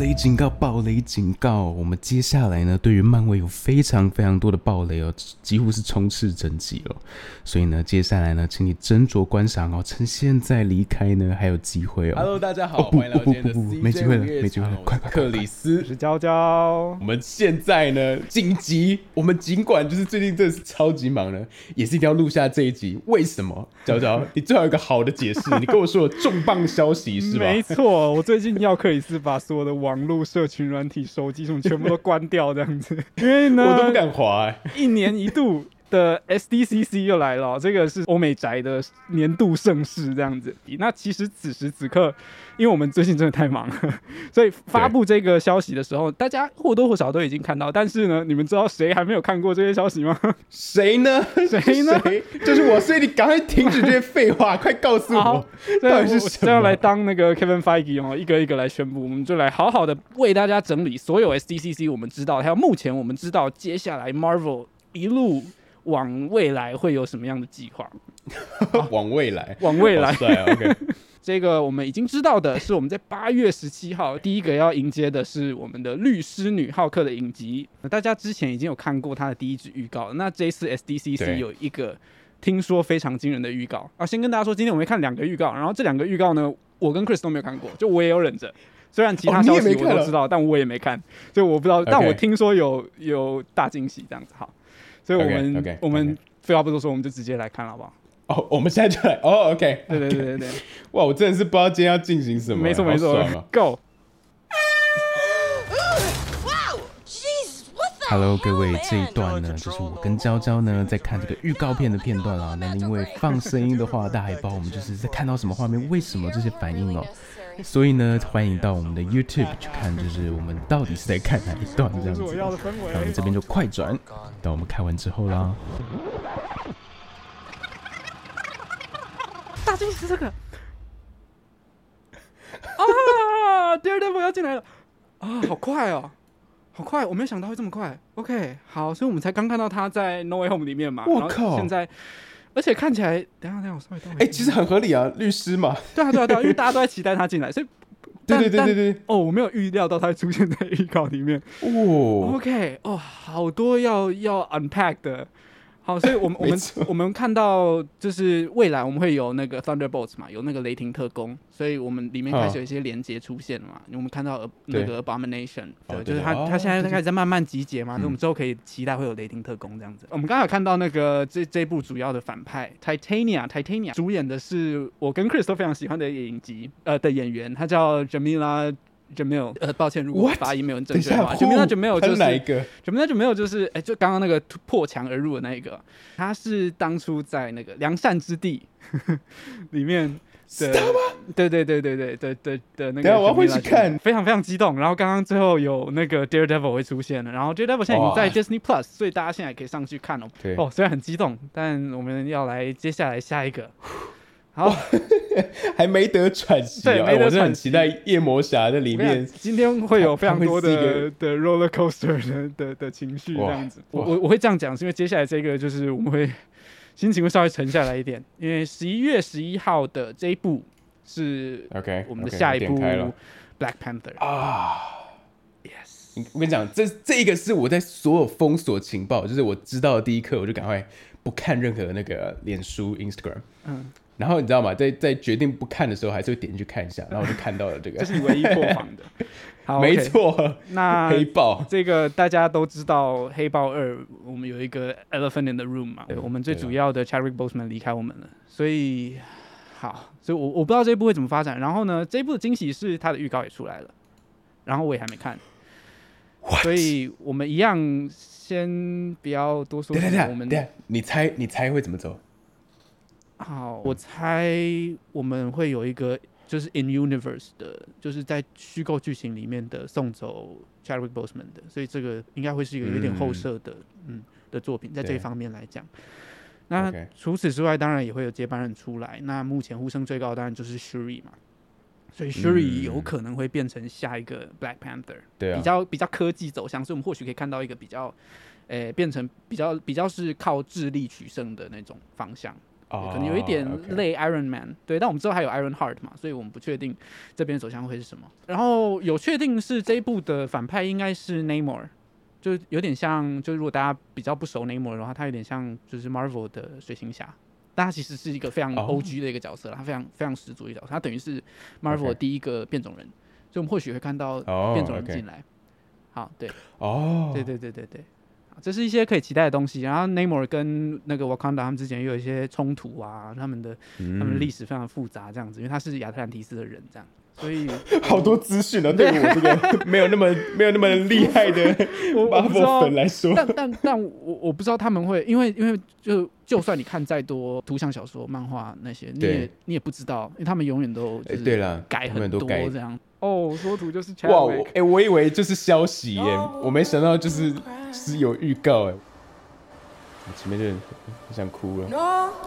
雷警告！暴雷警告！我们接下来呢，对于漫威有非常非常多的暴雷哦，几乎是充斥整集哦。所以呢，接下来呢，请你斟酌观赏哦，趁现在离开呢还有机会哦。Hello，大家哦好，不欢迎来到今天的不不不 CJ 没机会了没机会了场快快快克里斯我是娇娇我，们现在呢，紧急，我们尽管就是。最近真的是。超级忙呢，也是。一定要录下这一集。为什么？娇娇，你最好有一个好的解释。你跟我说有重磅消息是。吧？没错，我最近要克里斯把所有的网络社群软体、手机什么全部都关掉，这样子，因为呢，我都不敢滑、欸。一年一度的 SDCC 又来了，这个是欧美宅的年度盛事，这样子。那其实此时此刻，因为我们最近真的太忙了，所以发布这个消息的时候，大家或多或少都已经看到。但是呢，你们知道谁还没有看过这些消息吗？谁呢？谁呢 谁？就是我，所以你赶快停止这些废话，快告诉好我，到底是我什么？这样来当那个 Kevin Feige 哦，一个一个来宣布，我们就来好好的为大家整理所有 SDCC 我们知道，还有目前我们知道接下来 Marvel 一路往未来会有什么样的计划。往未来，往未来！OK，这个我们已经知道的是，我们在八月十七号第一个要迎接的是我们的律师女浩克的影集。那大家之前已经有看过她的第一支预告，那这一次 SDCC 有一个听说非常惊人的预告啊！先跟大家说，今天我们会看两个预告，然后这两个预告呢，我跟 Chris 都没有看过，就我也有忍着。虽然其他消息我都知道，但我也没看，就我不知道。但我听说有有大惊喜这样子，好，所以我们我们废话不多说，我们就直接来看好不好？哦，我们现在就来。哦，OK，对对对对对。哇，我真的是不知道今天要进行什么，好没错没错啊，Go！Wow! Jesus, what the Hello，各位?这一段呢，就是我跟娇娇呢在看这个预告片的片段啊。那因为放声音的话，大家也不知道我们就是在看到什么画面，为什么这些反应哦。所以呢，欢迎到我们的 YouTube 去看，就是我们到底是在看哪一段这样子。那我们这边就快转，等我们看完之后啦。大惊喜是这个啊！Daredevil 要进来了啊！好快哦，好快！我没有想到会这么快。OK，好，所以我们才刚看到他在 No Way Home 里面嘛。我靠现在，而且看起来，等下等下，我稍微等哎、其实很合理啊，律师嘛。对啊对啊对啊，因为大家都在期待他进来，所以 对但对对对对。哦，我没有预料到他会出现在预告里面。哦，OK，哦，好多要要 unpack 的。好，所以我们 我们我们看到就是未来我们会有那个 Thunderbolts 嘛，有那个雷霆特工，所以我们里面开始有一些连接出现了嘛。我们看到呃那个 Abomination，对，就是他哦他现在开始在慢慢集结嘛，所以我们之后可以期待会有雷霆特工这样子。我们刚才有看到那个这这部主要的反派 Titania Titania 主演的是我跟 Chris 都非常喜欢的影集呃的演员，他叫 Jamila。Jamil，呃，抱歉，如果？发音没有正确的话，Jamila Jamil 就是是哪一个？什么叫就没有？就是哎、就刚刚那个突破墙而入的那一个，他是当初在那个良善之地 里面的，对对对对对对对的那个。我要回去看非常非常激动。然后刚刚最后有那个 Daredevil 会出现了，然后 Daredevil 现在已经在哇 Disney Plus，所以大家现在可以上去看哦。对哦，虽然很激动，但我们要来接下来下一个。好，还没得喘息对哦。哎我真的没得喘息很期待夜魔侠的里面。今天会有非常多的的 roller coaster 的的的情绪这样子。我我我会这样讲，是因为接下来这个就是我们会心情会稍微沉下来一点，因为十一月十一号的这一部是 OK，我们的下一部点开了 Black Panther。啊。Yes，我跟你讲，这这一个是我在所有封锁情报，就是我知道的第一刻，我就赶快不看任何那个脸书、Instagram。嗯，然后你知道吗？在在决定不看的时候，还是会点进去看一下，然后我就看到了这个这，是你唯一破防的。好，没错，那黑豹。这个大家都知道，《黑豹二》我们有一个 Elephant in the Room 嘛，对我们最主要的 Chadwick Boseman 离开我们了，所以好，所以我我不知道这一部会怎么发展。然后呢，这一部的惊喜是它的预告也出来了，然后我也还没看，所以我们一样先不要多说等等什么，我们你猜你猜会怎么走？好，我猜我们会有一个就是 in universe 的，就是在虚构剧情里面的送走 Chadwick Boseman 的，所以这个应该会是一个有点后设的，嗯的作品，在这一方面来讲。那除此之外，当然也会有接班人出来。那目前呼声最高，当然就是 Shuri 嘛，所以 Shuri 嗯有可能会变成下一个 Black Panther。对啊，比较比较科技走向，所以我们或许可以看到一个比较，呃，变成比较比较是靠智力取胜的那种方向。哦可能有一点类 Iron Man，对，但我们知道还有 Iron Heart 嘛，所以我们不确定这边走向会是什么。然后有确定是这一部的反派应该是 Namor，就有点像，就如果大家比较不熟 Namor 的话，他有点像就是 Marvel 的水行侠。但他其实是一个非常哦 O.G. 的一个角色啦，他非常非常十足的一个角色，他等于是 Marvel 的第一个变种人，所以我们或许会看到哦变种人进来。好，对，哦，对对对对对，好这是一些可以期待的东西。然后 Namor 跟那个 Wakanda 他们之间也有一些冲突啊，他们的他们的历史非常复杂，这样子，因为他是亚特兰提斯的人，这样，所以 好多资讯啊，对于我这个没有那么没有那么厉害的 Marvel 粉来说，但但但我我不知道他们会，因为因为就就算你看再多图像小说、漫画那些，你也你也不知道，因为他们永远都就哎是改很多改这样。哦，说图就是哇，我我以为就是消息耶，我没想到就是是有预告哎，我前面就很很想哭了。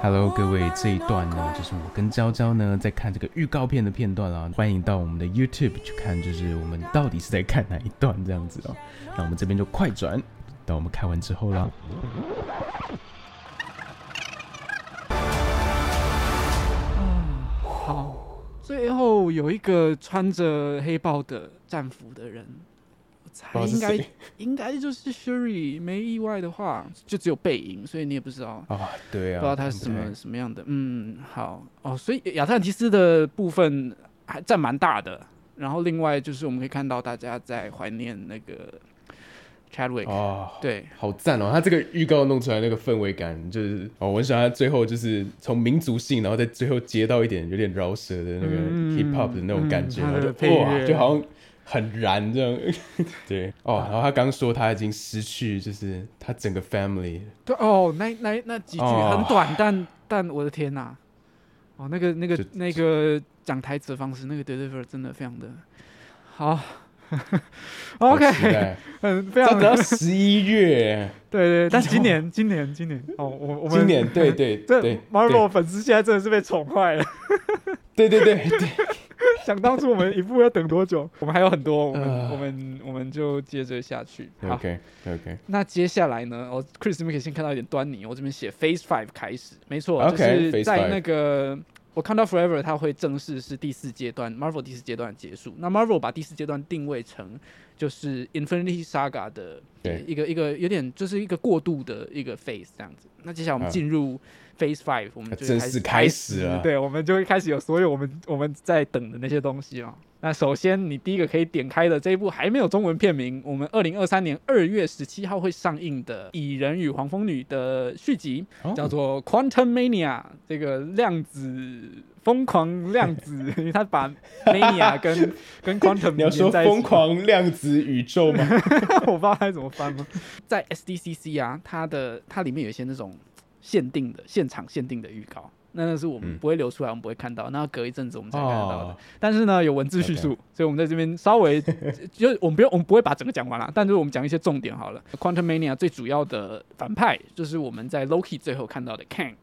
Hello，各位，这一段呢，就是我跟娇娇呢在看这个预告片的片段啊，欢迎到我们的 YouTube 去看，就是我们到底是在看哪一段这样子哦。那我们这边就快转，等我们看完之后啦。好，最后有一个穿着黑豹的战服的人，我猜应该 应该就是 Sherry，没意外的话，就只有背影，所以你也不知道。啊，对啊，不知道他是什么什么样的。嗯，好哦，所以亚特兰提斯的部分还占蛮大的。然后另外就是我们可以看到大家在怀念那个 Chadwick，、哦，对，好赞哦！他这个预告弄出来那个氛围感，就是哦，我很喜欢他最后就是从民族性，然后在最后接到一点有点饶舌的那个嗯 hip hop 的那种感觉，嗯他的然后就哇，就好像很燃这样。对。哦，然后他刚说他已经失去，就是他整个 family 对哦，那那那几句哦。很短，但但我的天呐，哦，那个那个那个讲台词的方式，那个 deliver 真的非常的好。好 OK，嗯，非常这要等到十一月，对对，但今年今年今年。哦，我我们今年对 对这对 Marvel 粉丝现在真的是被宠坏了。对对对对，想当初我们一部要等多久？我们还有很多，我们、呃。我们我们就接着下去。OK OK 那接下来呢？我，Chris 这边可以先看到一点端倪。我这边写 Phase Five 开始，没错就是在那个我看到 Forever，它会正式是第四阶段 Marvel 第四阶段结束。那 Marvel 把第四阶段定位成就是 Infinity Saga 的一个一个有点就是一个过渡的一个 phase 这样子。那接下来我们啊进入 Phase Five，我们就正式开始了对，我们就会开始有所有我们我们在等的那些东西哦。那首先，你第一个可以点开的这一部还没有中文片名，我们二零二三年二月十七号会上映的《蚁人与黄蜂女》的续集，哦叫做《Quantum Mania》，这个量子疯狂量子，因为他把 Mania 跟跟 Quantum 你要说连在疯狂量子宇宙吗？我不知道该怎么翻吗？在 SDCC 啊，它的它里面有一些那种限定的现场限定的预告，那那是我们嗯不会流出来，我们不会看到，那隔一阵子我们才看得到的。哦但是呢，有文字叙述所以我们在这边稍微 就我们不用，我们不会把整个讲完了，但是我们讲一些重点好了。Quantum Mania 最主要的反派就是我们在 Loki 最后看到的 Kang。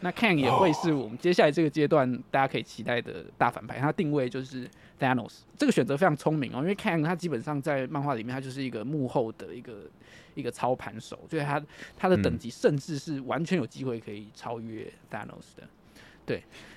那 Kang 也会是我们接下来这个阶段大家可以期待的大反派，他定位就是 Thanos。这个选择非常聪明哦，因为 Kang 他基本上在漫画里面他就是一个幕后的一个一个操盘手，所以他他的等级甚至是完全有机会可以超越 Thanos 的。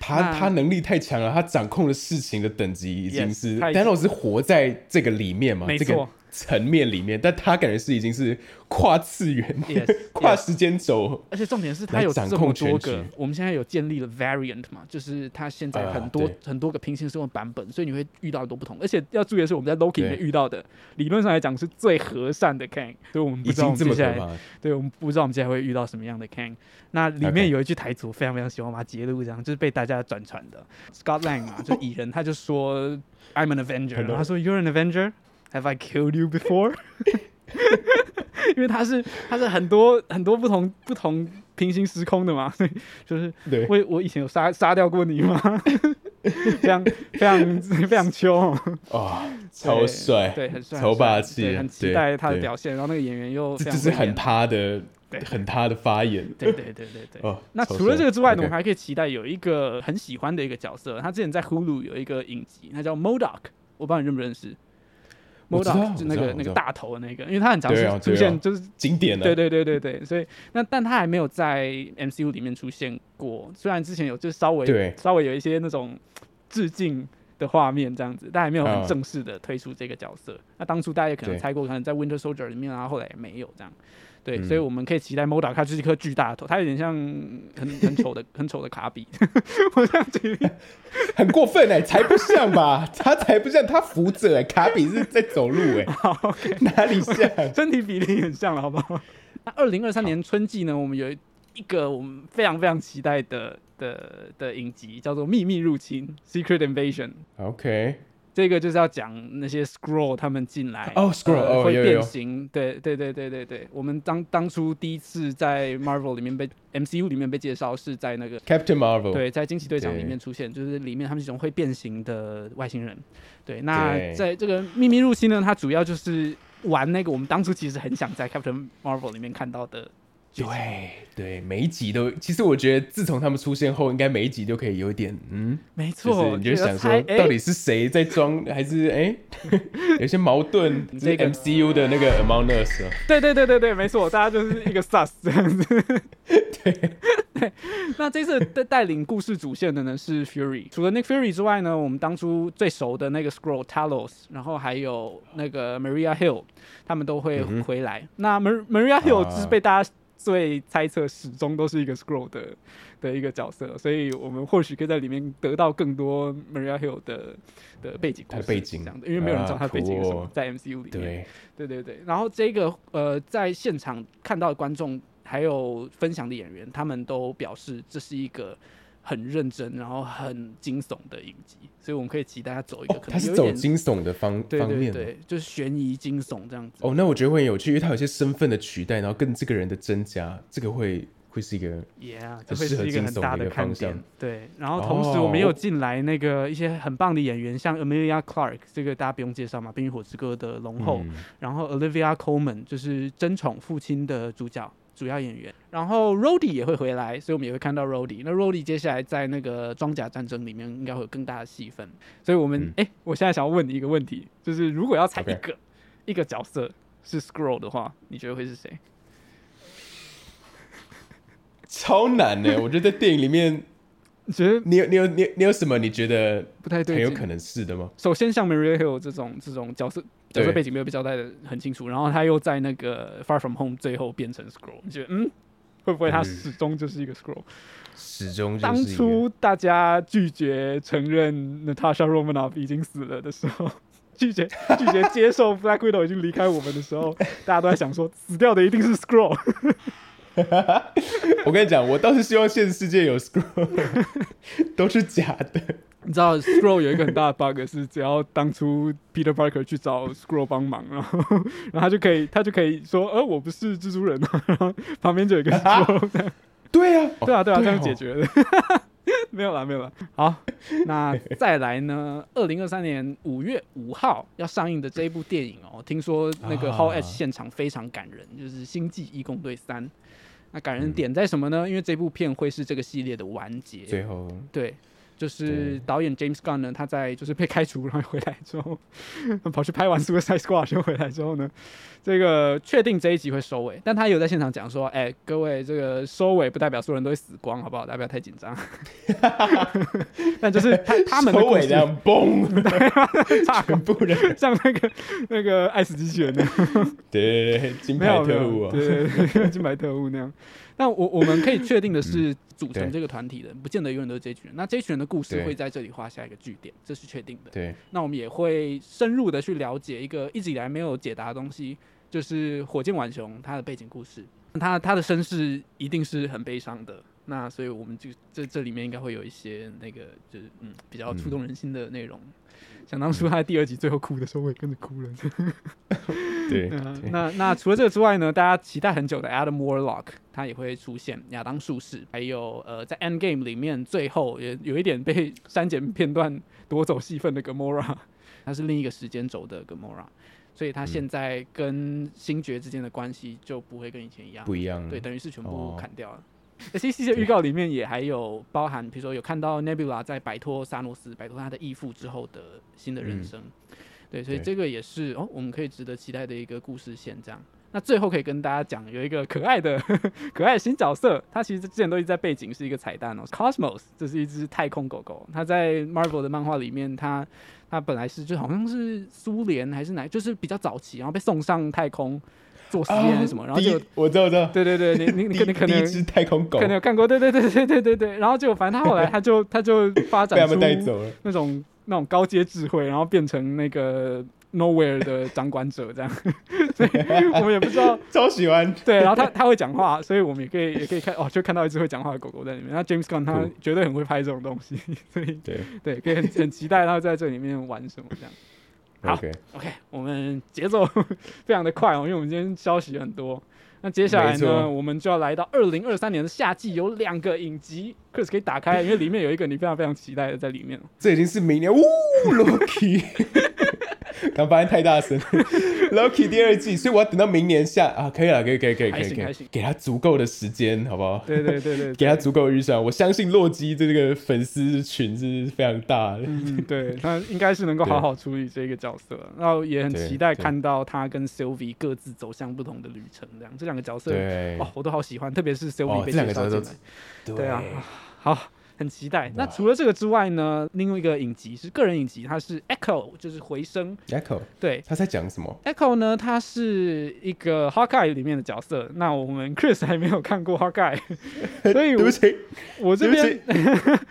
他他能力太强了，他掌控的事情的等级已经是他已经 Daniel 是活在这个里面嘛，这没错个层面里面，但他感觉是已经是跨次元、Yes，跨时间轴。而且重点是他有这么掌控全多个局，我们现在有建立了 variant 嘛，就是他现在啊很多、对很多个平行时空版本，所以你会遇到很多不同。而且要注意的是，我们在 Loki 里面遇到的，理论上来讲是最和善的 Kang，所以我们不已知道我们接下来，对我们不知道我们接下来会遇到什么样的 Kang。那里面有一句台词我非常非常喜欢，我把它截录这样，就是被大家转传的。Scott Lang 嘛，就蚁人，他就说 I'm an Avenger，然后他说 You're an Avenger，Have I killed you before？因为他是他是很多很多不同不同平行时空的嘛，所 以就是对，我我以前有杀杀掉过你吗？非常非常非常秋哦，超帅，对，很帅，超霸气，很期待他的表现。然后那个演员又这就是很他的对很他的发言。对对对对对。哦，那除了这个之外呢，我们还可以期待有一个很喜欢的一个角色，他之前在 Hulu 有一个影集，他叫 Modoc，我不知道你认不认识。我知道 Modok 就那个那个大头的那个，因为他很常是出现就是经典的，对对对对对，所以那但他还没有在 MCU 里面出现过，虽然之前有就是稍微稍微有一些那种致敬的画面这样子，但还没有很嗯。正式的推出这个角色。那当初大家也可能猜过，可能在 Winter Soldier 里面然后，后来也没有这样。对，嗯所以我们可以期待他就是一颗巨大的头，它有点像很很丑的很丑的卡比。我这样举例，很过分哎、才不像吧？他才不像，他扶着哎、卡比是在走路哎、好 哪里像？身体比例很像了，好不好？那二零二三年春季呢，我们有一个我们非常非常期待的的的影集，叫做《秘密入侵》（Secret Invasion）。OK，这个就是要讲那些 Scroll 他们进来哦，Skrull，呃会变形，对对对对对对。我们当当初第一次在 Marvel 里面被 MCU 里面被介绍，是在那个 Captain Marvel，对，在惊奇队长里面出现，就是里面他们是一种会变形的外星人。对，那在这个秘密入侵呢，它主要就是玩那个我们当初其实很想在 Captain Marvel 里面看到的。对对，每一集都，其实我觉得自从他们出现后，应该每一集都可以有一点嗯，没错，是你就想说到底是谁在装，还是哎、有些矛盾，这个。MCU 的那个 Among Us 哦对对对对对，没错，大家就是一个 sus 这样子。对。对，那这次带带领故事主线的呢是 Fury，除了 Nick Fury 之外呢，我们当初最熟的那个 Scroll Talos，然后还有那个 Maria Hill，他们都会回来。那 Mar Maria Hill 啊。就是被大家最猜测始终都是一个 Scroll 的的一个角色，所以我们或许可以在里面得到更多 Maria Hill 的的背景故事，背景这样的，因为没有人知道他背景是什么啊，在 MCU 里面。对，对对对，然后这个呃，在现场看到的观众还有分享的演员，他们都表示这是一个很认真，然后很惊悚的影集，所以我们可以期待他走一个哦，可他是走能有一点、惊悚的方对方面哦对对，就是悬疑惊悚这样子。哦，那我觉得会很有趣，因为他有些身份的取代，然后跟这个人的增加，这个会会是一个 Yeah，这会是一个很大的看点。对，然后同时我们也有哦进来那个一些很棒的演员，像 Amelia Clark，这个大家不用介绍嘛，《冰与火之歌》的龙后，嗯然后 Olivia Colman 就是争宠父亲的主角。主要演员，然后 Rody 也会回来，所以我们也会看到 Rody。那 Rody 接下来在那个装甲战争里面应该会有更大的戏份，所以我们嗯哎、我现在想要问你一个问题，就是如果要猜一个一个角色是 Scroll 的话，你觉得会是谁？超难呢。我觉得在电影里面，你觉得你有你有你有你有什么你觉得不太对？很有可能是的吗？首先像 Hill 这种这种角色角色背景没有被交代的很清楚，然后他又在那个 Far From Home 最后变成 Scroll，你觉得嗯，会不会他嗯始终就是一个 Scroll？、始终就当初大家拒绝承认 Natasha Romanoff 已经死了的时候，拒绝拒绝接受 Black Widow 已经离开我们的时候，大家都在想说，死掉的一定是 Scroll。我跟你讲，我倒是希望现实世界有 scroll，都是假的。你知道 Scroll 有一个很大的 bug 是，只要当初 Peter Parker 去找 Scroll 帮忙，然后然后他就可以他就可以说，呃，我不是蜘蛛人啊，然后旁边就有一个 Scroll，这样对啊，对啊对啊，这样哦解决的。没有了，没有了。好，那再来呢？二零二三年五月五号要上映的这一部电影哦，听说那个啊 Hall H 现场非常感人，就是《星际义工队三》。那感人点在什么呢？因为这部片会是这个系列的完结。最后对，就是对导演 James Gunn 呢，他在就是被开除，然后回来之后，跑去拍完 Suicide Squad 又回来之后呢，这个确定这一集会收尾，但他有在现场讲说，哎、各位，这个收尾不代表所有人都会死光，好不好？大家不要太紧张。但就是他他们收尾这，样嘣，差全部人像那个那个爱死机器人那样。对对对，金牌特务有，哦，对对对，金牌特务那样。但我我们可以确定的是，组成这个团体的不见得永远都是这一群人。那这一群人的故事会在这里画下一个句点，这是确定的。对那我们也会深入的去了解一个一直以来没有解答的东西，就是火箭浣熊他的背景故事。他他的身世一定是很悲伤的。那所以我们就这这里面应该会有一些那个就是嗯比较触动人心的内容。想当初他在第二集最后哭的时候，我也跟着哭了。对 那那除了这个之外呢，大家期待很久的 Adam Warlock，他也会出现亚当术士，还有呃，在 End Game 里面最后也有一点被删减片段夺走戏份的 Gamora，他是另一个时间轴的 Gamora，所以他现在跟星爵之间的关系就不会跟以前一样，不一样，对，等于是全部哦。砍掉了。S C C 的预告里面也还有包含，比如说有看到 Nebula 在摆脱萨诺斯、摆脱他的义父之后的新的人嗯。生。对，所以对这个也是哦，我们可以值得期待的一个故事线。这样，那最后可以跟大家讲，有一个可爱的 可爱的新角色，它其实之前都一直在背景是一个彩蛋哦，Cosmos，这是一只太空狗狗，它在 Marvel 的漫画里面，它它本来是就好像是苏联还是哪，就是比较早期，然后被送上太空做实验还是什么，然后就我知道，我知道，对对对，你你你可能可能第一只太空狗可能有看过，对对对对对对对，然后就反正他后来他就他就发 被他展出们带走了。那种那种高阶智慧，然后变成那个 Nowhere 的掌管者这样，所以我们也不知道。超喜欢，对，然后他他会讲话，所以我们也可以也可以看哦，就看到一只会讲话的狗狗在里面。那 James Gunn 他绝对很会拍这种东西，所以对对，可以很很期待他在这里面玩什么这样。好，OK，OK，我们节奏非常的快哦，因为我们今天消息很多。那接下来呢，我们就要来到二零二三年的夏季，有两个影集，Chris 可以打开，因为里面有一个你非常非常期待的在里面。哦。这已经是明年，呜，Loki，刚发现太大声，Loki 第二季，所以我要等到明年下啊，可以了，可以，可以，可以，可以，可以。给他足够的时间，好不好？对对对对，给他足够的预算，我相信洛基这个粉丝群是非常大的。嗯，对，他应该是能够好好处理这个角色，然后也很期待看到他跟 Sylvie 各自走向不同的旅程，这样这两个角色，对，哦，我都好喜欢，特别是 Sylvie 角色介绍进都来，对啊，好，很期待。那除了这个之外呢，另外一个影集是个人影集，它是 Echo，就是回声。Echo 对他在讲什么？，Echo 呢，他是一个 Hawkeye 里面的角色。那我们 Chris 还没有看过 Hawkeye，所以我 对不起，我这边，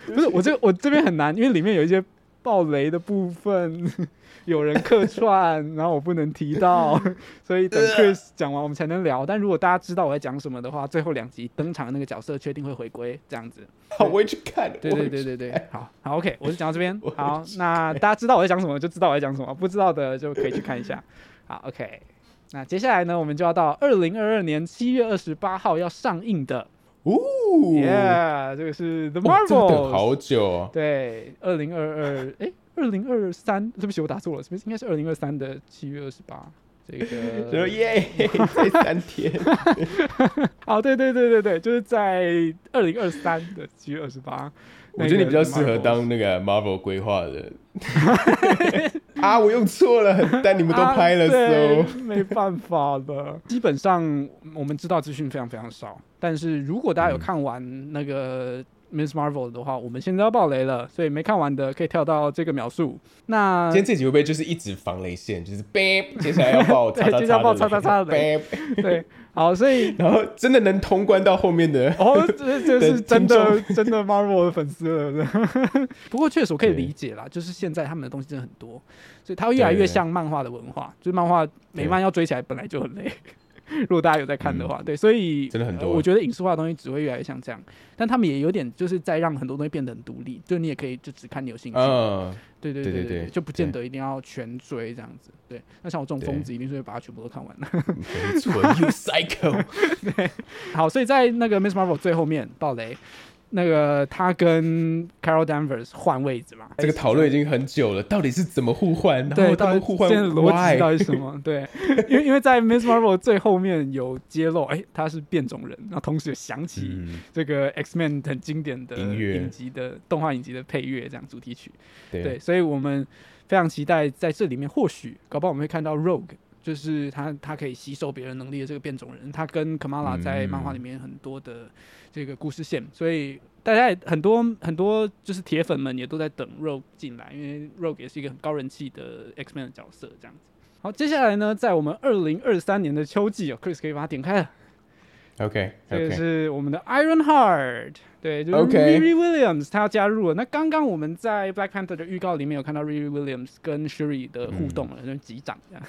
不是我这我这边很难，因为里面有一些爆雷的部分，有人客串，然后我不能提到，所以等 Chris 讲完我们才能聊。但如果大家知道我在讲什么的话，最后两集登场的那个角色确定会回归，这样子。好，我会去看。对对对对对，好好 OK，我就讲到这边。好，那大家知道我在讲什么，就知道我在讲什么；不知道的就可以去看一下。好 OK，那接下来呢，我们就要到二零二二年七月二十八号要上映的哦，，Yeah，这个是 The 哦这个等 Marvels。好久哦。对，二零二二，哎，二零二三，对不起，我打错了，是不是应该是二零二三的七月二十八？这 说个，耶，这三天，哦，对对对对对，就是在二零二三的七月二十八。我觉得你比较适合当那个 Marvel 规划的。啊，我用错了，但你们都拍了，so 没办法的。基本上我们知道资讯非常非常少，但是如果大家有嗯看完那个 Miss Marvel 的话，我们现在要爆雷了，所以没看完的可以跳到这个描述。那今天这集会不会就是一直防雷线，就是 bang，接下来要爆接下来爆叉叉叉的 bang，对，好，所以然后真的能通关到后面的，哦，这这是真的 真的 Marvel 的粉丝了。不过确实我可以理解啦，就是现在他们的东西真的很多，所以它会越来越像漫画的文化，就是漫画美漫要追起来本来就很累。如果大家有在看的话，对，所以嗯真的很多呃我觉得影视化的东西只会越来越像这样，但他们也有点就是在让很多东西变得很独立，就你也可以就只看你有兴趣，嗯，对对对对对对就不见得一定要全追这样子。对，那像我这种疯子，一定是会把它全部都看完的。没错，You psycho，好，所以在那个 Miss Marvel 最后面爆雷，那个他跟 Carol Danvers 换位置嘛，这个讨论已经很久了，到底是怎么互换？然对，后他到底们互换现在的逻辑到底是什么？对，因为因为在 Miss Marvel 最后面有揭露，哎、他是变种人，然后同时也想起嗯，这个 X Men 很经典的音乐影集的动画影集的配乐，这样主题曲。对，对，所以我们非常期待在这里面，或许搞不好我们会看到 Rogue，就是他他可以吸收别人能力的这个变种人，他跟 Kamala 在漫画里面很多的这个故事线，所以大家也很多很多就是铁粉们也都在等 Rogue 进来，因为 Rogue 也是一个很高人气的 X Man 的角色，这样子。好，接下来呢，在我们二零二三年的秋季哦，Chris 可以把它点开了。OK 这个是我们的 Iron Heart，对，就是 Riri Williams，他要加入了。那刚刚我们在 Black Panther 的预告里面有看到 Riri Williams 跟 Shuri 的互动了，就是击掌这样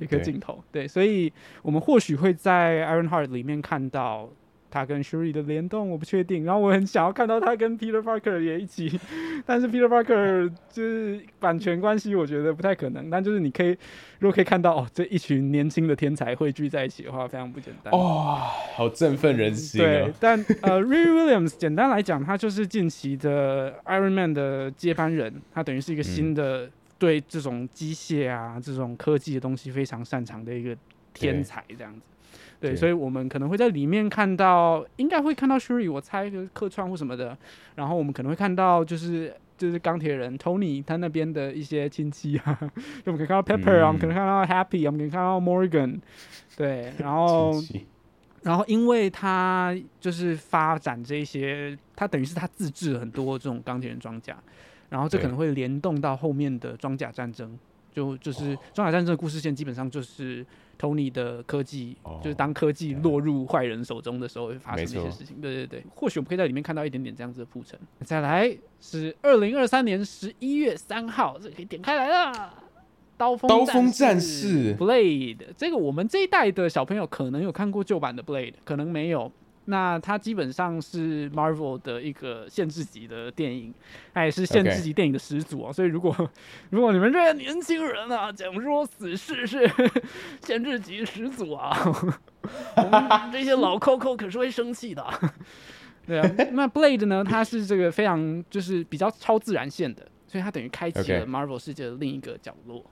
一个镜头。对，所以我们或许会在 Iron Heart 里面看到他跟 Shuri 的联动，我不确定。然后我很想要看到他跟 Peter Parker 也一起，但是 Peter Parker 就是版权关系，我觉得不太可能。但就是你可以，如果可以看到哦，这一群年轻的天才汇聚在一起的话，非常不简单。哇，好振奋人心对啊！，但呃 r a y Williams 简单来讲，他就是近期的 Iron Man 的接班人，他等于是一个新的、对这种机械啊、这种科技的东西非常擅长的一个天才，这样子。对，对所以我们可能会在里面看到，应该会看到 Shuri，我猜就是客串或什么的。然后我们可能会看到，就是就是钢铁人 Tony 他那边的一些亲戚啊，就我们可以看到 Pepper 啊，我们可能看到 Happy 啊，我们可以看到 Morgan，对，然后然后因为他就是发展这些，他等于是他自制了很多这种钢铁人装甲，然后这可能会联动到后面的装甲战争，就就是装甲战争的故事线基本上就是 Tony 的科技，哦就是当科技落入坏人手中的时候会发生的一些事情。对对对，或许我们可以在里面看到一点点这样子的铺陈。再来是二零二三年十一月三号，这个可以点开来了。刀锋刀锋战战士 Blade，这个我们这一代的小朋友可能有看过旧版的 Blade，可能没有。那它基本上是 Marvel 的一个限制级的电影，它也是限制级电影的始祖啊。所以如果 如果你们这些年轻人啊，讲说死侍是 限制级始祖啊，我们这些老 Coco 可是会生气的。对啊，那 Blade 呢？它是这个非常就是比较超自然线的，所以它等于开启了 Marvel 世界的另一个角落。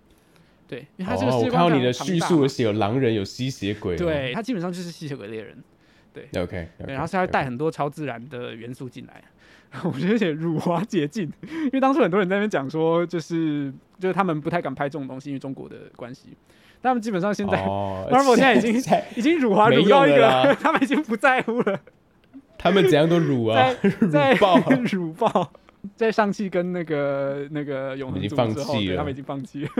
对，因为它这个哦，世界观我看到你的叙述写有狼人，有吸血鬼哦。对，它基本上就是吸血鬼猎人。，OK，对，然后是它会带很多超自然的元素进来。我觉得有点辱华解禁，因为当初很多人在那边讲说，就是就是他们不太敢拍这种东西，因为中国的关系。但他们基本上现在、哦 Marvel 现在已经在已经辱华辱到一个了他们已经不在乎了，他们怎样都辱啊辱爆。辱爆，在上汽跟那个那个永恒族之后，他们已经放弃了。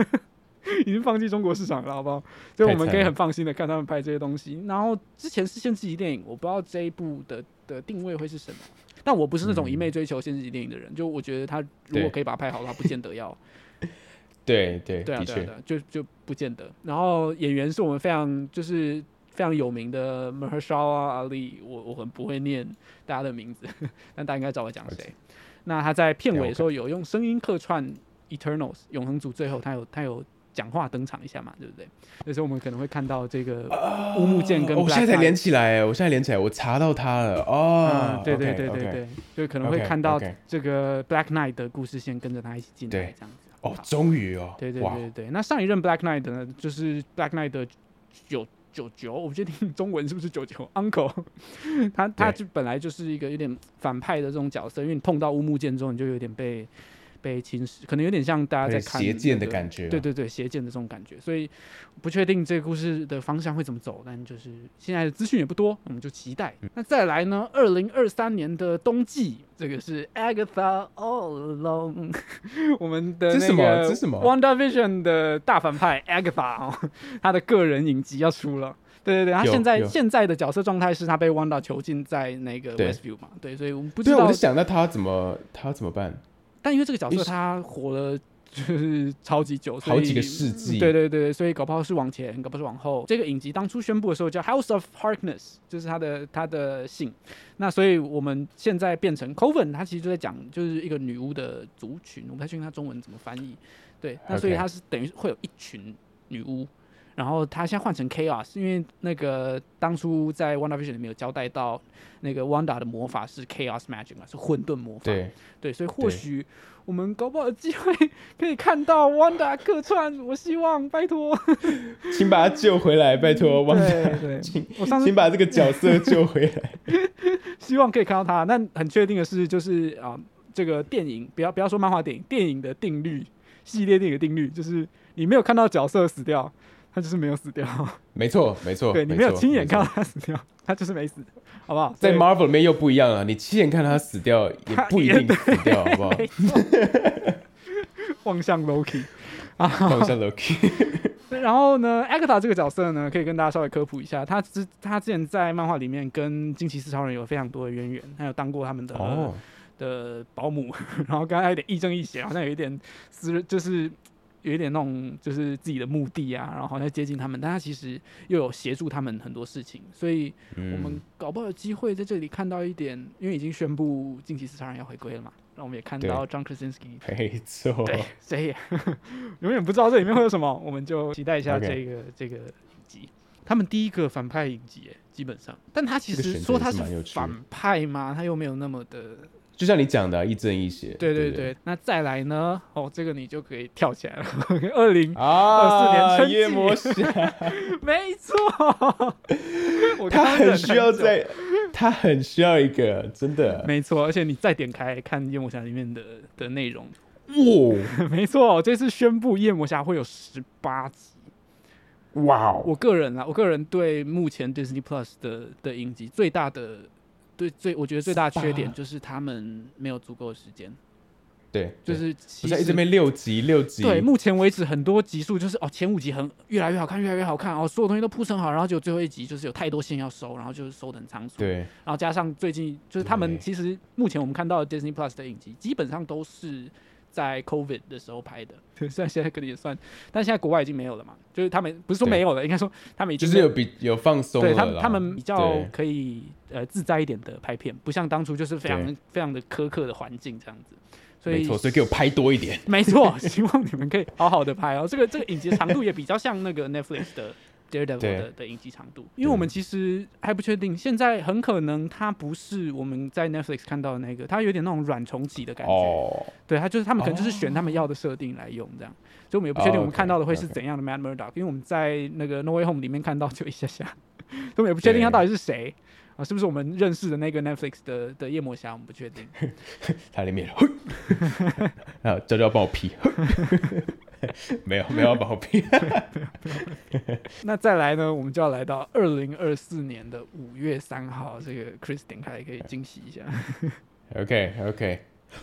已经放弃中国市场了，好不好？所以我们可以很放心的看他们拍这些东西。然后之前是限制级电影，我不知道这一部的的定位会是什么。但我不是那种一昧追求限制级电影的人，就我觉得他如果可以把它拍好的话，不见得要。对对，对啊，的对啊，对确啊，就就不见得。然后演员是我们非常就是非常有名的 Mahershala Ali，我我很不会念大家的名字，但大家应该知道我讲谁。那他在片尾的时候有用声音客串 Eternals 永恒族，最后他有他有讲话登场一下嘛，对不对？那时候我们可能会看到这个乌木剑跟哦我现在才连起来，我现在连起来，我查到他了哦嗯，。对对对对对，就可能会看到这个 Black Knight 的故事线跟着他一起进来，这样子。哦，终于哦，对对哇对对，那上一任 Black Knight 呢，就是 Black Knight 的九九九，我不确定中文是不是九九 Uncle，他他就本来就是一个有点反派的这种角色，因为你碰到乌木剑之后，你就有点被被侵蚀，可能有点像大家在看、邪剑的。感觉。对，对对，邪剑的这种感觉，所以不确定这个故事的方向会怎么走，但就是现在的资讯也不多，我们就期待。嗯那再来呢？二零二三年的冬季，这个是 Agatha All Along，我们的这是什么那个什么 wonda vision 的大反派 Agatha 哦，他的个人影集要出了。对对对，他现在现在的角色状态是他被 Wanda 囚禁在那个 Westview 嘛，对，所以我们不知对啊，我就想到他怎么他怎么办？但因为这个角色他火了就是超级久，好几个世纪对对对，所以搞不好是往前，搞不好是往后。这个影集当初宣布的时候叫 House of Harkness，就是他的他的姓。那所以我们现在变成 Coven，他其实就在讲就是一个女巫的族群，我不太确定他中文怎么翻译。对，那所以他是等于会有一群女巫。然后他现在换成 Chaos，因为那个当初在 WandaVision 里面有交代到，那个 Wanda 的魔法是 Chaos Magic 嘛，是混沌魔法。对，对，所以或许我们搞不好有机会可以看到 Wanda 客串，我希望拜托。请把他救回来，拜托，汪对达，对，请我上次请把这个角色救回来。希望可以看到他。但很确定的是，就是啊、这个电影不要不要说漫画电影，电影的定律，系列电影的定律，就是你没有看到角色死掉，他就是没有死掉。没错，没错，对你没有错亲眼看到他死掉，他就是没死，好不好？在 Marvel 里面又不一样了，你亲眼看他死掉，也不一定死掉，好不好？望向 Loki。啊，望向 Loki，然后呢，Agatha 这个角色呢，可以跟大家稍微科普一下，他之他之前在漫画里面跟惊奇四超人有非常多的渊源，他有当过他们的、哦，的保姆，然后刚才有点亦正亦邪，好像有一点私人，就是有一点那种就是自己的目的啊，然后好像接近他们，但他其实又有协助他们很多事情，所以我们嗯，搞不好有机会在这里看到一点，因为已经宣布近期四超人要回归了嘛，那我们也看到 John Krasinski 没错，对，谁也永远不知道这里面会有什么，我们就期待一下这个这个影集。他们第一个反派影集，哎，基本上，但他其实说他是反派吗？他又没有那么的，就像你讲的啊，亦正亦邪。对不对对对。那再来呢？哦，这个你就可以跳起来了。二零，啊，24年春季夜魔侠，没错，他很需要久在，他很需要一个，真的。没错，而且你再点开看《夜魔侠》里面的的内容，哇没错，这次宣布《夜魔侠》会有十八集。哇哦！我个人啊，我个人对目前 Disney Plus 的的影集最大的对最我觉得最大的缺点就是他们没有足够的时间，对，就是我其实在一直边六集六集，对，目前为止很多集数就是哦，前五集很越来越好看，越来越好看哦，所有东西都铺陈好，然后就最后一集就是有太多线要收，然后就是收的很仓促。对。然后加上最近就是他们其实目前我们看到的 Disney Plus 的影集，基本上都是在 COVID 的时候拍的，对，虽然现在可能也算，但现在国外已经没有了嘛，就是他们不是说没有了，应该说他们已经就是有比有放松了对他们他们比较可以呃自在一点的拍片，不像当初就是非常非常的苛刻的环境这样子，所以没错，所以给我拍多一点。没错，希望你们可以好好的拍哦。这个这个影集的长度也比较像那个 Netflix 的 Daredevil 对的的影集长度，因为我们其实还不确定，现在很可能它不是我们在 Netflix 看到的那个，它有点那种软重启的感觉。哦，对，它就是他们可能就是选他们要的设定来用这样，所以我们也不确定哦我们看到的会是怎样的 Matt Murdock，因为我们在那个 No Way Home 里面看到就一下下，所以我们也不确定他到底是谁。啊，是不是我们认识的那个 Netflix 的的夜魔侠？我们不确定。他里面，嘿啊，娇娇帮我 P，没有没有要帮我 P，那再来呢，我们就要来到二零二四年的五月三号，这个 Chris 点开可以惊喜一下。OK OK，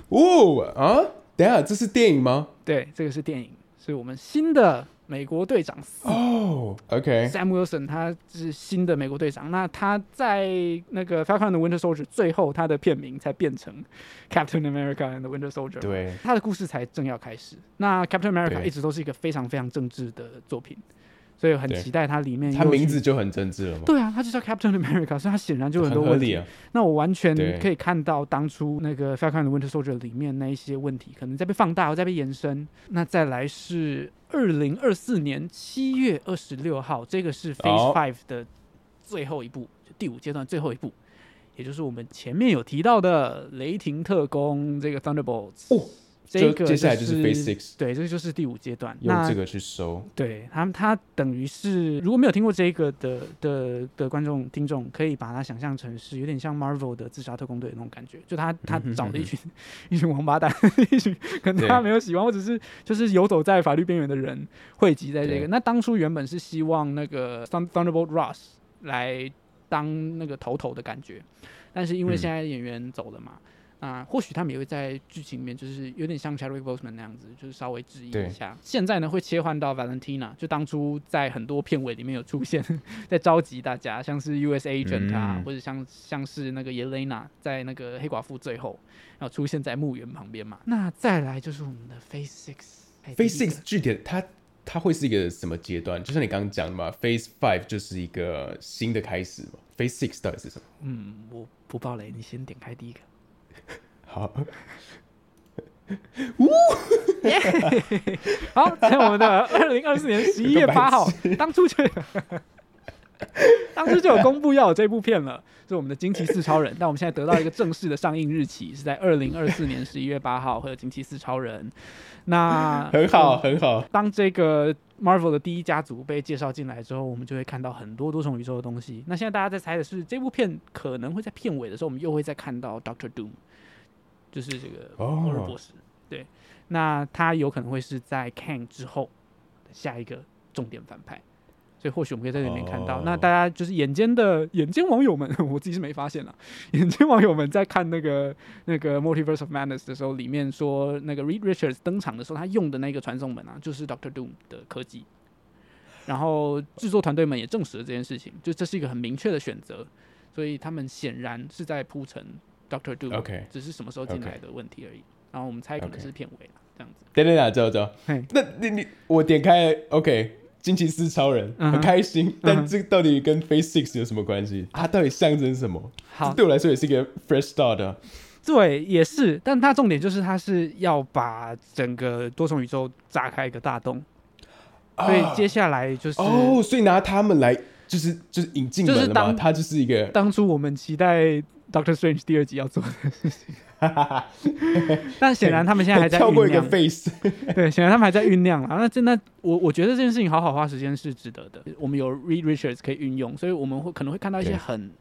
哦啊，等一下这是电影吗？对，这个是电影，是我们新的美国队长四哦，OK，Sam Wilson，他是新的美国队长。那他在那个 Falcon and the Winter Soldier 最后，他的片名才变成 Captain America and the Winter Soldier。，对，他的故事才正要开始。那 Captain America 一直都是一个非常非常政治的作品，所以很期待它里面他又去名字就很政治了嘛，对啊，它就叫 Captain America，所以它显然就有很多问题。啊。那我完全可以看到当初那个《Falcon and Winter Soldier》里面那一些问题，可能在被放大，或在被延伸。那再来是二零二四年七月二十六号，这个是 Phase Five 的最后一步，就第五阶段最后一步，也就是我们前面有提到的雷霆特工这个 Thunderbolts。哦这个就接下来就是 Phase Six，对，这个就是第五阶段。用那这个去收，对他们，他等于是如果没有听过这个的的的观众听众，可以把它想象成是有点像 Marvel 的自杀特工队的那种感觉，就他他找了一群一群王八蛋，一群可能对他没有喜欢，或者是就是游走在法律边缘的人汇集在这个。那当初原本是希望那个 Thun- Thunderbolt Ross 来当那个头头的感觉，但是因为嗯现在演员走了嘛。那或许他们也会在剧情里面，就是有点像 Cherry Boseman 那样子，就是稍微质疑一下。现在呢，会切换到 Valentina，就当初在很多片尾里面有出现，在召集大家，像是 US Agent 啊，嗯或者像像是那个 Yelena 在那个黑寡妇最后，然后出现在墓园旁边嘛。那再来就是我们的 Phase Six。哎 Phase Six 具体它它会是一个什么阶段？就像你刚刚讲的嘛，Phase Five 就是一个新的开始嘛，Phase Six 到底是什么？嗯，我不爆雷，你先点开第一个。好，好，在我们的二零二四年十一月八号，当初就 当初就有公布要有这部片了，是我们的《惊奇四超人》。但我们现在得到一个正式的上映日期，是在二零二四年十一月八号会有《惊奇四超人》。那很好，很好。当这个 Marvel 的第一家族被介绍进来之后，我们就会看到很多多重宇宙的东西。那现在大家在猜的是，这部片可能会在片尾的时候，我们又会再看到 Doctor Doom，就是这个哦摩尔博士。对，那他有可能会是在 Kang 之后的下一个重点反派。所以或许我们可以在这里面看到。哦那大家就是眼尖的眼尖网友们，我自己是没发现了。眼尖网友们在看那个那个 Multiverse of Madness 的时候，里面说那个 Reed Richards 登场的时候，他用的那个传送门啊，就是 Doctor Doom 的科技。然后制作团队们也证实了这件事情，就这是一个很明确的选择。所以他们显然是在铺陈 Doctor Doom，、OK 只是什么时候进来的问题而已。然后我们猜可能是片尾了，这样子。等等等，走走嘿。那你你我点开 OK，惊奇四超人很开心，嗯但哼这到底跟 Phase Six 有什么关系？它到底象征什么？好这，对我来说也是一个 fresh start 啊。对，也是，但它重点就是它是要把整个多重宇宙炸开一个大洞，所以接下来就是、哦，所以拿他们来就是就是引进门了嘛，就是当它就是一个当初我们期待 Doctor Strange 第二集要做的事情，但显然他们现在还在跳过一个，face，对，显然他们还在酝酿了。那真的，我我觉得这件事情好好花时间是值得的。我们有 Read Richards 可以运用，所以我们会可能会看到一些对很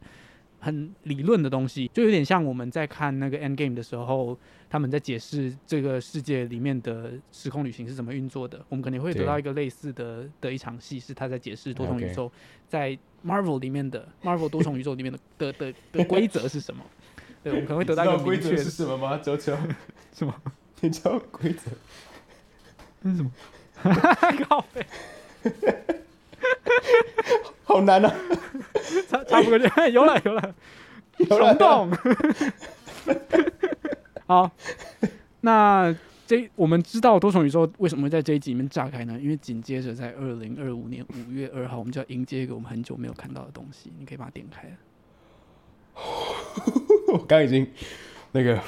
很理论的东西，就有点像我们在看那个 End Game 的时候，他们在解释这个世界里面的时空旅行是怎么运作的。我们可能会得到一个类似的的一场戏，是他在解释多重宇宙在 Marvel 里面的 Marvel 多重宇宙里面的的的的规则是什么。对，我们可能会得到一个规则是什么吗？九九，什么？你知道规则？那是什么？靠背，好难啊！差差不多就有了 有了。有了冲动。好，那这我们知道多重宇宙为什么会在这一集里面炸开呢？因为紧接着在二零二五年五月二号，我们就要迎接一个我们很久没有看到的东西。你可以把它点开了。刚已经那个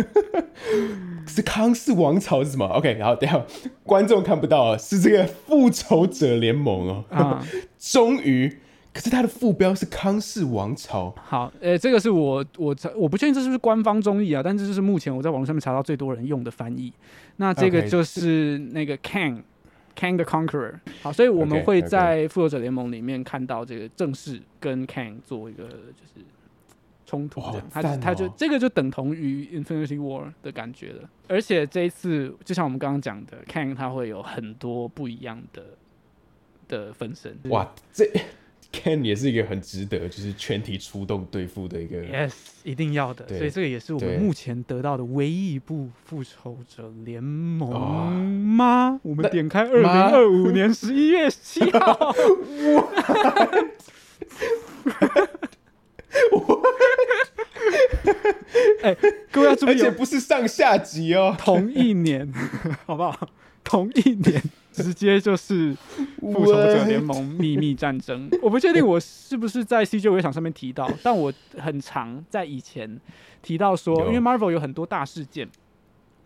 是康氏王朝是什么？OK，然后，等下观众看不到啊，是这个复仇者联盟哦。啊，终于，可是它的副标是康氏王朝。好，呃，这个是我我我不确定这是不是官方中译啊，但这就是目前我在网络上面查到最多人用的翻译。那这个就是那个 Kang。Kang the Conqueror，好，所以我们会在复仇者联盟里面看到这个正式跟 Kang 做一个就是冲突哇这样，他赞他就哦这个就等同于 Infinity War 的感觉了。而且这一次，就像我们刚刚讲的，Kang 他会有很多不一样的的分身。哇，这 Ken 也是一个很值得就是全体出动对付的一个。Yes，一定要的。所以这个也是我们目前得到的唯一一部复仇者联盟哦吗？我们点开二零吗二五年十一月七号。哎，各位要注意哦，而且不是上下集哦，同一年，好不好？同一年，直接就是复仇者联盟秘密战争。我不确定我是不是在 CJ 围场上面提到，但我很常在以前提到说，因为 Marvel 有很多大事件。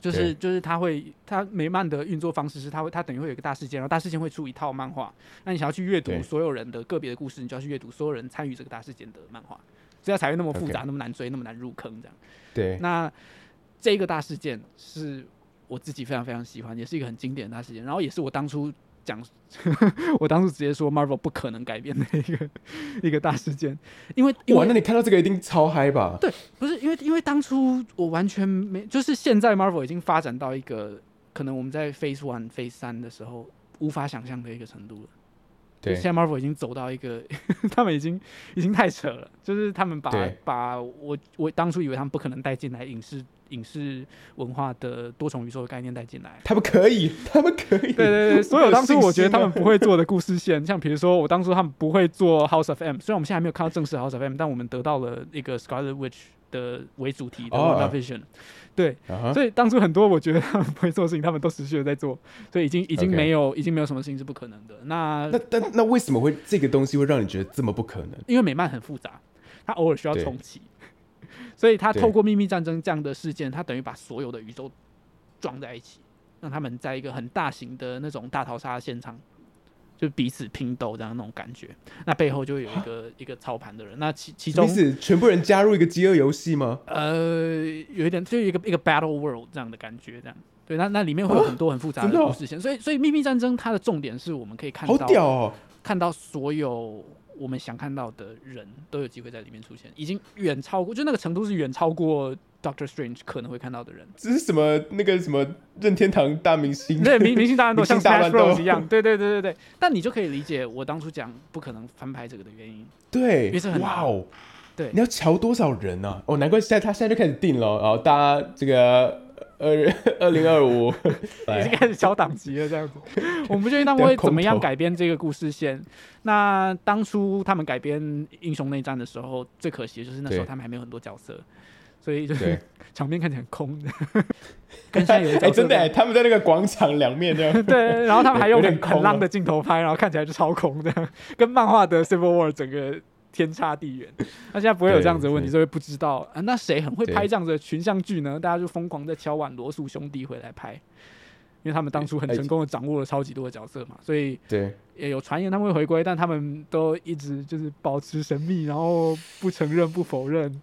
就是就是他会他美漫的运作方式是，他会他等于会有一个大事件，然后大事件会出一套漫画。那你想要去阅读所有人的个别的故事，你就要去阅读所有人参与这个大事件的漫画，这样才会那么复杂那么难追，那么难入坑这样。对，那这个大事件是我自己非常非常喜欢，也是一个很经典的大事件，然后也是我当初讲，我当初直接说 Marvel 不可能改变的一个 一个大事件，因为因哇，那你看到这个一定超嗨吧？对，不是因为因为当初我完全没，就是现在 Marvel 已经发展到一个可能我们在 Phase One、Phase 三的时候无法想象的一个程度了。对现在 Marvel 已经走到一个，他们已经已经太扯了，就是他们把把我我当初以为他们不可能带进来影视影视文化的多重宇宙的概念带进来。他们可以，他们可以。对对对，所有当初我觉得他们不会。做的故事线，像比如说我当初他们不会做 House of M，虽然我们现在还没有看到正式 House of M，但我们得到了一个 Scarlet Witch 的为主题的哦 WandaVision，、对，所以当初很多我觉得他们不会做的事情，他们都持续的在做，所以已经已经没有已经没有什么事情是不可能的。那那但那为什么会这个东西会让你觉得这么不可能？因为美漫很复杂，它偶尔需要重启，所以它透过秘密战争这样的事件，它等于把所有的宇宙撞在一起，让他们在一个很大型的那种大逃杀现场，就彼此拼斗这样那种感觉。那背后就会有一个一个操盘的人，那其其中彼此？全部人加入一个饥饿游戏吗？呃有一点就一个一个 battle world 这样的感觉，这样。对，那那里面会有很多很复杂的故事线，所以所以秘密战争它的重点是我们可以看好到屌哦！看到所有我们想看到的人都有机会在里面出现，已经远超过，就那个程度是远超过 Doctor Strange 可能会看到的人。这是什么那个什么任天堂大明星？对，明明星大乱斗 明星像大 Smash 乱斗 Bros 一样，对对对对对。但你就可以理解我当初讲不可能翻拍这个的原因。对因为是很，哇哦！对你要瞧多少人呢、啊？哦，难怪现在他现在就开始定了，然后大家这个二二零二五。已经开始敲档期了，这样子。我们不确定他们会怎么样改编这个故事线。那当初他们改编《英雄内战》的时候，最可惜的就是那时候他们还没有很多角色，所以就是对。场面看起来很空。的，跟现在有的哎、真的哎，他们在那个广场两面这样。对，然后他们还用很很浪的镜头拍，然后看起来就超空的，跟漫画的 Civil War 整个天差地远。那现在不会有这样子的问题，对所以不知道啊，那谁很会拍这样子的群像剧呢？大家就疯狂在敲碗罗素兄弟回来拍，因为他们当初很哎成功的掌握了超级多的角色嘛，所以对，也有传言他们会回归，但他们都一直就是保持神秘，然后不承认不否认。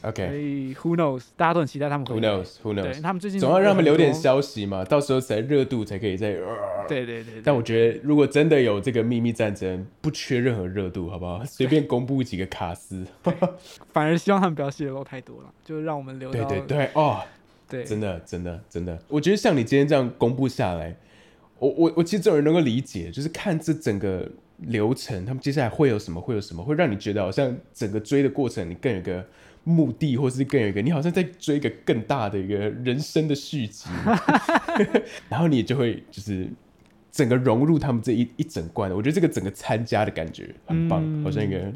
所 OK，Who 以 Who knows，大家都很期待他们回来。knows？Who 对 knows？他们最近总要让他们留点消息嘛，到时候才热度才可以再。呃对对对对，但我觉得，如果真的有这个秘密战争，不缺任何热度，好不好？随便公布几个卡司。反而希望他们不要泄露太多了，就让我们留对到对对，哦，对真的真的真的，我觉得像你今天这样公布下来，我我我其实这种人能够理解，就是看这整个流程，他们接下来会有什么，会有什么，会让你觉得好像整个追的过程，你更有个目的，或是更有一个你好像在追一个更大的一个人生的续集，然后你就会就是。整个融入他们这一一整贯的，我觉得这个整个参加的感觉很棒，嗯好像 一个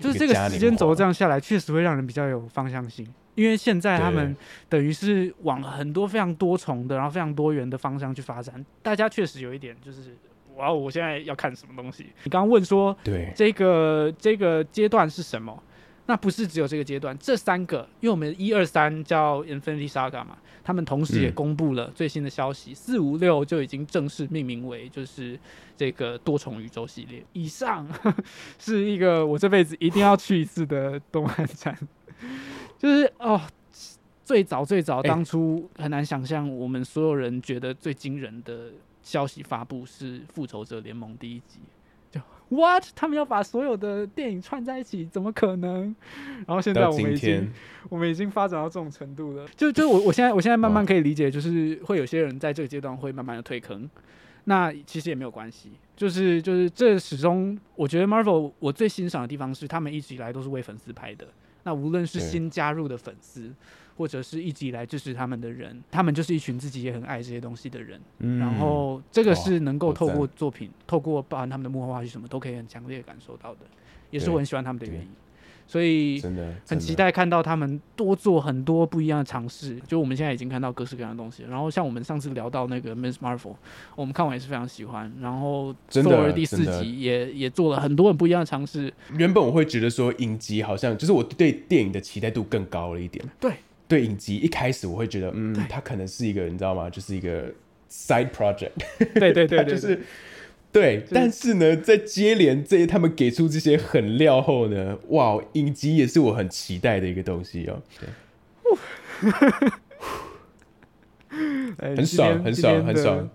就是这个时间轴这样。下来，确实会让人比较有方向性。因为现在他们等于是往很多非常多重的，然后非常多元的方向去发展。大家确实有一点就是，哇，我现在要看什么东西？你刚刚问说对，这个这个阶段是什么？那不是只有这个阶段，这三个，因为我们一二三叫 Infinity Saga 嘛，他们同时也嗯公布了最新的消息，四五六就已经正式命名为就是这个多重宇宙系列。以上 是一个我这辈子一定要去一次的动漫展，就是哦，最早最早哎当初很难想象，我们所有人觉得最惊人的消息发布是《复仇者联盟》第一集。就 What？他们要把所有的电影串在一起，怎么可能？然后现在我们已经，我们已经发展到这种程度了。就就我我现在我现在慢慢可以理解，就是会有些人在这个阶段会慢慢的退坑。那其实也没有关系，就是就是这始终，我觉得 Marvel 我最欣赏的地方是，他们一直以来都是为粉丝拍的。那无论是新加入的粉丝，或者是一直以来支持他们的人，他们就是一群自己也很爱这些东西的人。嗯然后这个是能够透过作品，透过包含他们的幕后花絮什么，都可以很强烈的感受到的，也是我很喜欢他们的原因。所以真的很期待看到他们多做很多不一样的尝试。就我们现在已经看到各式各样的东西，然后像我们上次聊到那个 Miss Marvel，我们看完也是非常喜欢。然后真的第四集也也做了很多很不一样的尝试。原本我会觉得说影集好像就是我对电影的期待度更高了一点。对对，影集一开始我会觉得，嗯对，它可能是一个你知道吗？就是一个 side project，对对 对就是对。但是呢，在接连这他们给出这些狠料后呢，哇，影集也是我很期待的一个东西哦。对，哎很爽，很爽，很爽。。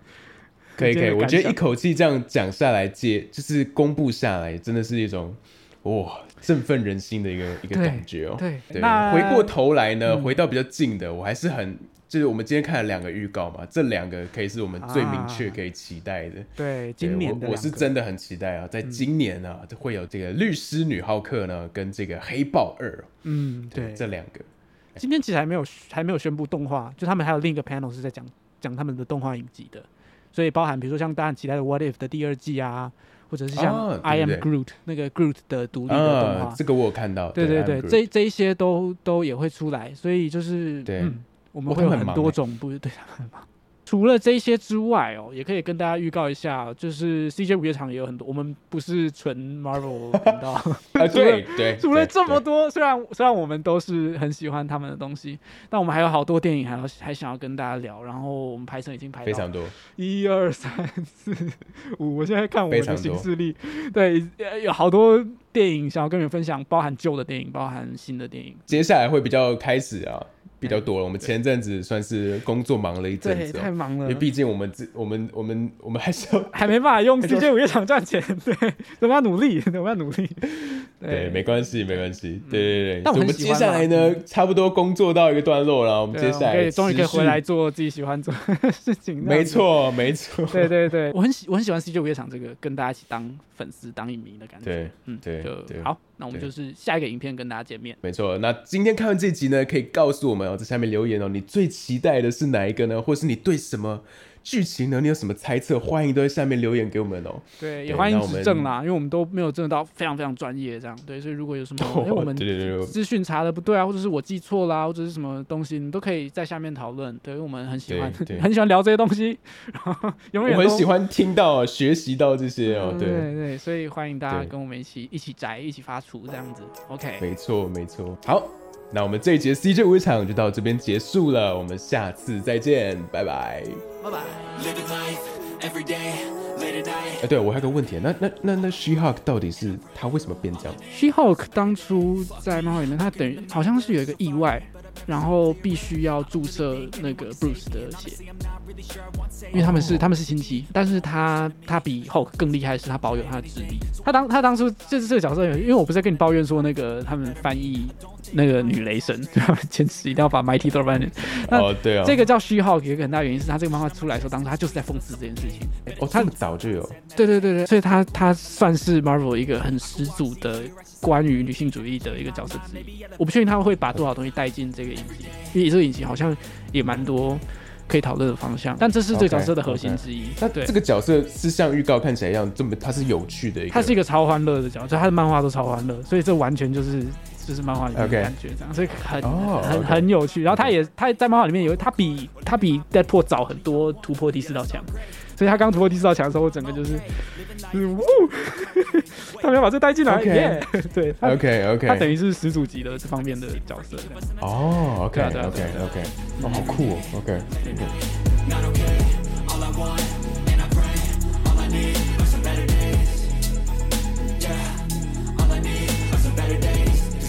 可以可以，我觉得一口气这样讲下来，接就是公布下来，真的是一种哇振奋人心的一个一个感觉哦。对。对，那回过头来呢，嗯。回到比较近的，我还是很就是我们今天看了两个预告嘛，这两个可以是我们最明确啊可以期待的。对，对今年的我我是真的很期待啊，在今年啊，会有这个律师女浩克呢，跟这个黑豹二，嗯对。这两个。今天其实还没有还没有宣布动画，就他们还有另一个 panel 是在讲讲他们的动画影集的，所以包含比如说像大家很期待的 What If 的第二季啊，或者是像 I Am Groot 那个 Groot 的独立的动画，啊，这个我有看到，对对对，这这一些都都也会出来，所以就是我们会有很多种不对他们很忙。除了这些之外哦，也可以跟大家预告一下，就是 CJ 午夜场也有很多，我们不是纯 Marvel 频道，对对，除了这么多，虽然虽然我们都是很喜欢他们的东西，但我们还有好多电影还要还想要跟大家聊。然后我们排程已经排到非常多，一二三四五，我现在看我们的行事历，对，呃有好多电影想要跟你们分享，包含旧的电影，包含新的电影。接下来会比较开始啊，比较多了。我们前阵子算是工作忙了一阵对，子、哦，太忙了。因为，毕竟我们自我们我们我们还是要 还没办法用 CJ 五月场赚钱，对，我们要努力，我们要努力。对，没关系，没关系，对对对。但我们接下来呢，差不多工作到一个段落了，我们接下来可以终于可以回来，做自己喜欢做的事情。没错没错，对对对，我很喜我很喜欢 CJ 五月场这个跟大家一起当粉丝当影迷的感觉。对嗯，对就对好。那我们就是下一个影片跟大家见面。没错。那今天看完这集呢，可以告诉我们哦，在下面留言哦，你最期待的是哪一个呢？或是你对什么剧情呢？你有什么猜测？欢迎都在下面留言给我们哦。对，也对欢迎指正啦，因为我们都没有真的到非常非常专业这样。对，所以如果有什么，因 为我们资讯查的不对啊，或者是我记错啦，或者是什么东西，你都可以在下面讨论。对，因为我们很喜欢 很喜欢聊这些东西，然 后永远我很喜欢听到、学习到这些哦。对对，对对，所以欢迎大家跟我们一起一起宅，一起发厨这样子。OK，没错没错。好，那我们这一节 CJ 五场就到这边结束了，我们下次再见，拜拜。哎，对我还有个问题，那那那那 She Hulk 到底是他为什么变这样？She-Hulk 当初在漫画里面，他等于好像是有一个意外，然后必须要注射那个 Bruce 的血，因为他们是他们是亲戚，但是他他比 Hulk 更厉害的是他保有他的智力。他当他当初就是这个角色，因为我不是在跟你抱怨说那个他们翻译那个女雷神，坚持一定要把 Mighty Thor。那哦，对啊，这个叫 She-Hulk 有一个很大原因是他这个漫画出来的时候，当时他就是在讽刺这件事情。哦，他很早就有，对对对对，所以他他算是 Marvel 一个很始祖的关于女性主义的一个角色之一。我不确定他会把多少东西带进这个影集，因为这个影集好像也蛮多可以讨论的方向，但这是这个角色的核心之一。对。那这，个角色是像预告看起来一样，这么它是有趣的一个，他是一个超欢乐的角色，它的漫画都超欢乐，所以这完全就是就是漫画里面的感觉这样，所以很、哦很很有趣。然后他也他在漫画里面有他比他比 Deadpool 早很多突破第四道墙，所以他刚突破第四道墙的时候，我整个就是，呜、他没有把这带进来 对他，OK OK，他等于是始祖级的这方面的角色。哦、，OK OK OK，哦，好酷哦，OK OK。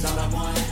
All I want